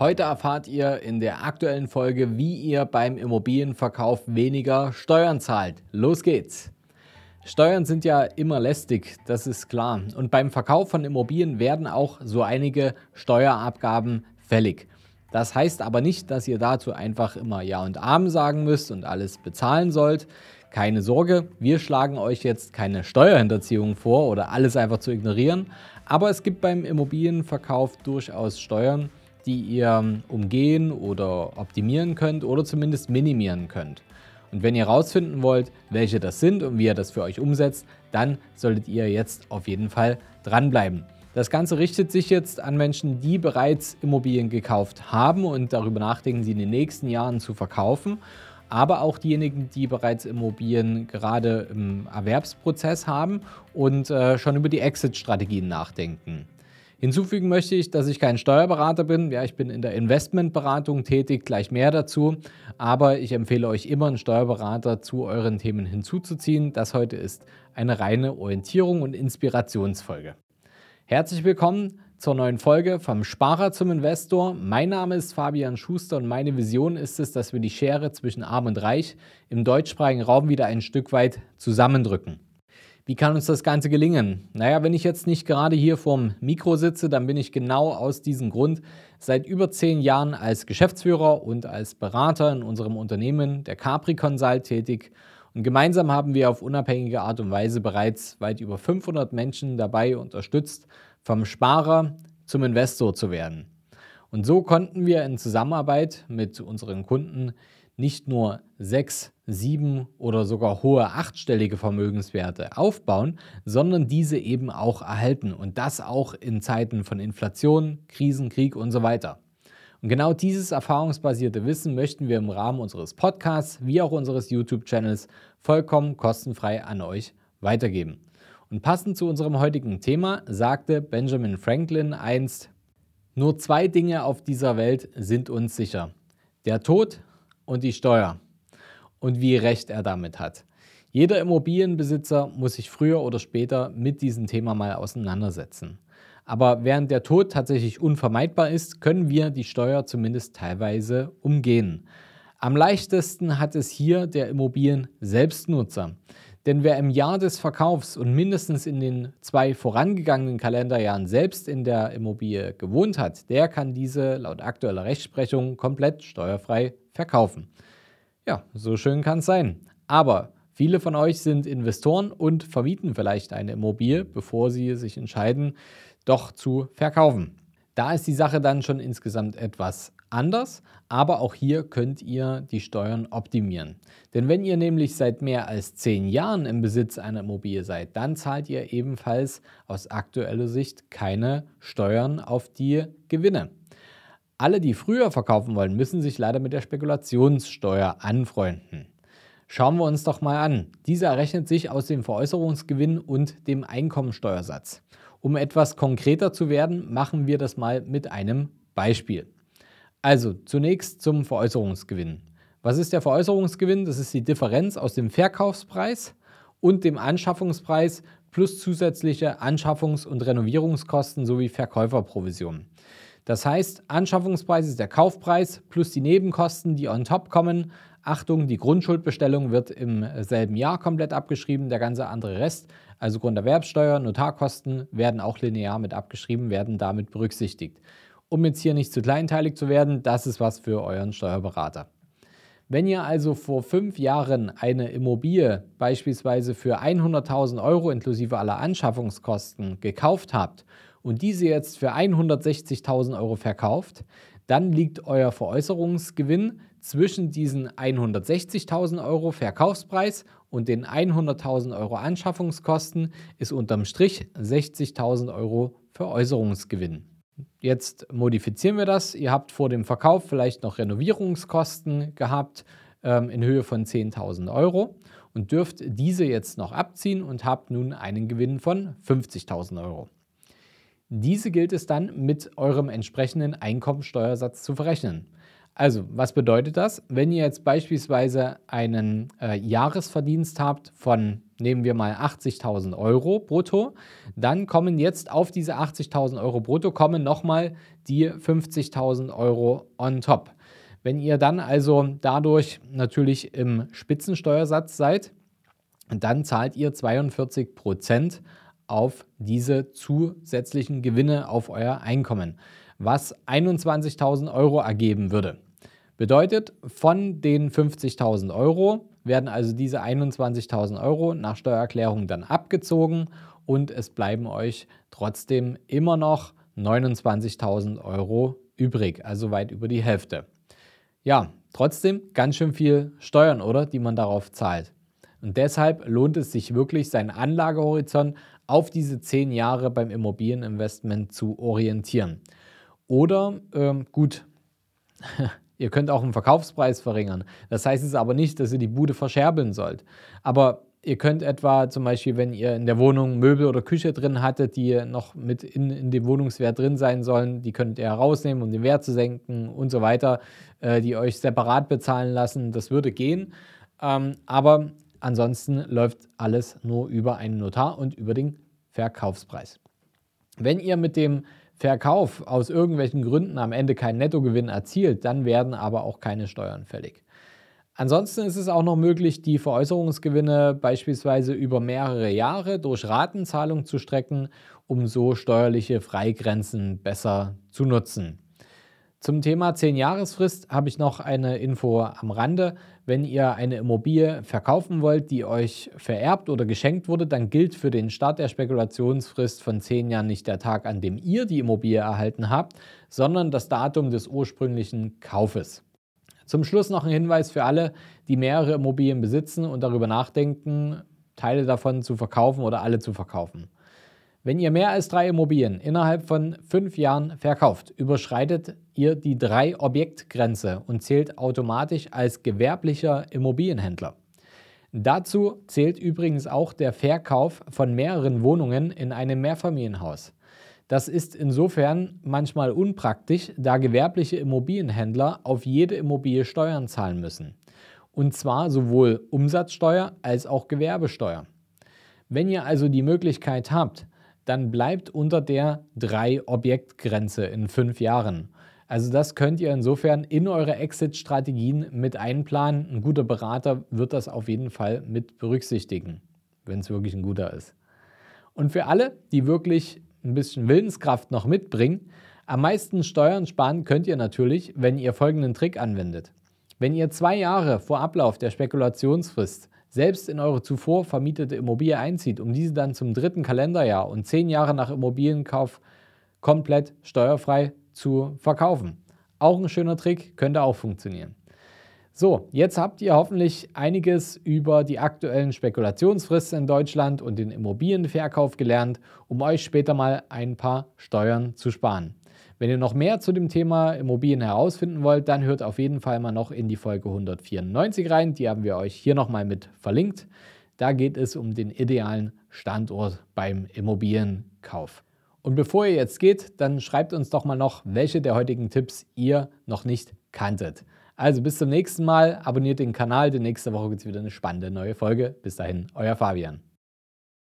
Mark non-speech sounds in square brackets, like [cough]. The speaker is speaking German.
Heute erfahrt ihr in der aktuellen Folge, wie ihr beim Immobilienverkauf weniger Steuern zahlt. Los geht's! Steuern sind ja immer lästig, das ist klar. Und beim Verkauf von Immobilien werden auch so einige Steuerabgaben fällig. Das heißt aber nicht, dass ihr dazu einfach immer Ja und Amen sagen müsst und alles bezahlen sollt. Keine Sorge, wir schlagen euch jetzt keine Steuerhinterziehung vor oder alles einfach zu ignorieren. Aber es gibt beim Immobilienverkauf durchaus Steuern, die ihr umgehen oder optimieren könnt oder zumindest minimieren könnt. Und wenn ihr herausfinden wollt, welche das sind und wie ihr das für euch umsetzt, dann solltet ihr jetzt auf jeden Fall dranbleiben. Das Ganze richtet sich jetzt an Menschen, die bereits Immobilien gekauft haben und darüber nachdenken, sie in den nächsten Jahren zu verkaufen aber auch diejenigen, die bereits Immobilien gerade im Erwerbsprozess haben und äh, schon über die Exit-Strategien nachdenken. Hinzufügen möchte ich, dass ich kein Steuerberater bin. Ja, ich bin in der Investmentberatung tätig, gleich mehr dazu. Aber ich empfehle euch immer, einen Steuerberater zu euren Themen hinzuzuziehen. Das heute ist eine reine Orientierung und Inspirationsfolge. Herzlich willkommen zur neuen Folge vom Sparer zum Investor. Mein Name ist Fabian Schuster und meine Vision ist es, dass wir die Schere zwischen Arm und Reich im deutschsprachigen Raum wieder ein Stück weit zusammendrücken. Wie kann uns das Ganze gelingen? Naja, wenn ich jetzt nicht gerade hier vorm Mikro sitze, dann bin ich genau aus diesem Grund seit über zehn Jahren als Geschäftsführer und als Berater in unserem Unternehmen, der Capri Consult, tätig. Und gemeinsam haben wir auf unabhängige Art und Weise bereits weit über 500 Menschen dabei unterstützt, vom Sparer zum Investor zu werden. Und so konnten wir in Zusammenarbeit mit unseren Kunden nicht nur sechs, sieben oder sogar hohe achtstellige Vermögenswerte aufbauen, sondern diese eben auch erhalten und das auch in Zeiten von Inflation, Krisen, Krieg und so weiter. Und genau dieses erfahrungsbasierte Wissen möchten wir im Rahmen unseres Podcasts wie auch unseres YouTube-Channels vollkommen kostenfrei an euch weitergeben. Und passend zu unserem heutigen Thema sagte Benjamin Franklin einst, nur zwei Dinge auf dieser Welt sind uns sicher. Der Tod und die Steuer. Und wie recht er damit hat. Jeder Immobilienbesitzer muss sich früher oder später mit diesem Thema mal auseinandersetzen. Aber während der Tod tatsächlich unvermeidbar ist, können wir die Steuer zumindest teilweise umgehen. Am leichtesten hat es hier der Immobilien-Selbstnutzer. Denn wer im Jahr des Verkaufs und mindestens in den zwei vorangegangenen Kalenderjahren selbst in der Immobilie gewohnt hat, der kann diese laut aktueller Rechtsprechung komplett steuerfrei verkaufen. Ja, so schön kann es sein. Aber viele von euch sind Investoren und vermieten vielleicht eine Immobilie, bevor sie sich entscheiden, doch zu verkaufen. Da ist die Sache dann schon insgesamt etwas anders, aber auch hier könnt ihr die Steuern optimieren. Denn wenn ihr nämlich seit mehr als zehn Jahren im Besitz einer Immobilie seid, dann zahlt ihr ebenfalls aus aktueller Sicht keine Steuern auf die Gewinne. Alle, die früher verkaufen wollen, müssen sich leider mit der Spekulationssteuer anfreunden. Schauen wir uns doch mal an. Diese errechnet sich aus dem Veräußerungsgewinn und dem Einkommensteuersatz. Um etwas konkreter zu werden, machen wir das mal mit einem Beispiel. Also zunächst zum Veräußerungsgewinn. Was ist der Veräußerungsgewinn? Das ist die Differenz aus dem Verkaufspreis und dem Anschaffungspreis plus zusätzliche Anschaffungs- und Renovierungskosten sowie Verkäuferprovisionen. Das heißt, Anschaffungspreis ist der Kaufpreis plus die Nebenkosten, die on top kommen. Achtung, die Grundschuldbestellung wird im selben Jahr komplett abgeschrieben, der ganze andere Rest, also Grunderwerbsteuer, Notarkosten, werden auch linear mit abgeschrieben, werden damit berücksichtigt um jetzt hier nicht zu kleinteilig zu werden, das ist was für euren Steuerberater. Wenn ihr also vor fünf Jahren eine Immobilie beispielsweise für 100.000 Euro inklusive aller Anschaffungskosten gekauft habt und diese jetzt für 160.000 Euro verkauft, dann liegt euer Veräußerungsgewinn zwischen diesen 160.000 Euro Verkaufspreis und den 100.000 Euro Anschaffungskosten ist unterm Strich 60.000 Euro Veräußerungsgewinn. Jetzt modifizieren wir das. Ihr habt vor dem Verkauf vielleicht noch Renovierungskosten gehabt ähm, in Höhe von 10.000 Euro und dürft diese jetzt noch abziehen und habt nun einen Gewinn von 50.000 Euro. Diese gilt es dann mit eurem entsprechenden Einkommensteuersatz zu verrechnen. Also, was bedeutet das? Wenn ihr jetzt beispielsweise einen äh, Jahresverdienst habt von, nehmen wir mal 80.000 Euro brutto, dann kommen jetzt auf diese 80.000 Euro brutto kommen nochmal die 50.000 Euro on top. Wenn ihr dann also dadurch natürlich im Spitzensteuersatz seid, dann zahlt ihr 42 Prozent auf diese zusätzlichen Gewinne auf euer Einkommen, was 21.000 Euro ergeben würde. Bedeutet, von den 50.000 Euro werden also diese 21.000 Euro nach Steuererklärung dann abgezogen und es bleiben euch trotzdem immer noch 29.000 Euro übrig, also weit über die Hälfte. Ja, trotzdem ganz schön viel Steuern, oder? Die man darauf zahlt. Und deshalb lohnt es sich wirklich, seinen Anlagehorizont auf diese zehn Jahre beim Immobilieninvestment zu orientieren. Oder ähm, gut, [laughs] ihr könnt auch einen Verkaufspreis verringern. Das heißt es aber nicht, dass ihr die Bude verscherbeln sollt. Aber ihr könnt etwa zum Beispiel, wenn ihr in der Wohnung Möbel oder Küche drin hattet, die noch mit in, in dem Wohnungswert drin sein sollen, die könnt ihr herausnehmen, um den Wert zu senken und so weiter, äh, die euch separat bezahlen lassen. Das würde gehen. Ähm, aber ansonsten läuft alles nur über einen Notar und über den Verkaufspreis. Wenn ihr mit dem Verkauf aus irgendwelchen Gründen am Ende keinen Nettogewinn erzielt, dann werden aber auch keine Steuern fällig. Ansonsten ist es auch noch möglich, die Veräußerungsgewinne beispielsweise über mehrere Jahre durch Ratenzahlung zu strecken, um so steuerliche Freigrenzen besser zu nutzen. Zum Thema 10-Jahresfrist habe ich noch eine Info am Rande. Wenn ihr eine Immobilie verkaufen wollt, die euch vererbt oder geschenkt wurde, dann gilt für den Start der Spekulationsfrist von 10 Jahren nicht der Tag, an dem ihr die Immobilie erhalten habt, sondern das Datum des ursprünglichen Kaufes. Zum Schluss noch ein Hinweis für alle, die mehrere Immobilien besitzen und darüber nachdenken, Teile davon zu verkaufen oder alle zu verkaufen. Wenn ihr mehr als drei Immobilien innerhalb von fünf Jahren verkauft, überschreitet ihr die Drei-Objekt-Grenze und zählt automatisch als gewerblicher Immobilienhändler. Dazu zählt übrigens auch der Verkauf von mehreren Wohnungen in einem Mehrfamilienhaus. Das ist insofern manchmal unpraktisch, da gewerbliche Immobilienhändler auf jede Immobilie Steuern zahlen müssen. Und zwar sowohl Umsatzsteuer als auch Gewerbesteuer. Wenn ihr also die Möglichkeit habt, dann bleibt unter der 3-Objekt-Grenze in fünf Jahren. Also das könnt ihr insofern in eure Exit-Strategien mit einplanen. Ein guter Berater wird das auf jeden Fall mit berücksichtigen, wenn es wirklich ein guter ist. Und für alle, die wirklich ein bisschen Willenskraft noch mitbringen. Am meisten Steuern sparen könnt ihr natürlich, wenn ihr folgenden Trick anwendet. Wenn ihr zwei Jahre vor Ablauf der Spekulationsfrist selbst in eure zuvor vermietete Immobilie einzieht, um diese dann zum dritten Kalenderjahr und zehn Jahre nach Immobilienkauf komplett steuerfrei zu verkaufen. Auch ein schöner Trick, könnte auch funktionieren. So, jetzt habt ihr hoffentlich einiges über die aktuellen Spekulationsfristen in Deutschland und den Immobilienverkauf gelernt, um euch später mal ein paar Steuern zu sparen. Wenn ihr noch mehr zu dem Thema Immobilien herausfinden wollt, dann hört auf jeden Fall mal noch in die Folge 194 rein. Die haben wir euch hier nochmal mit verlinkt. Da geht es um den idealen Standort beim Immobilienkauf. Und bevor ihr jetzt geht, dann schreibt uns doch mal noch, welche der heutigen Tipps ihr noch nicht kanntet. Also bis zum nächsten Mal. Abonniert den Kanal, denn nächste Woche gibt es wieder eine spannende neue Folge. Bis dahin, euer Fabian.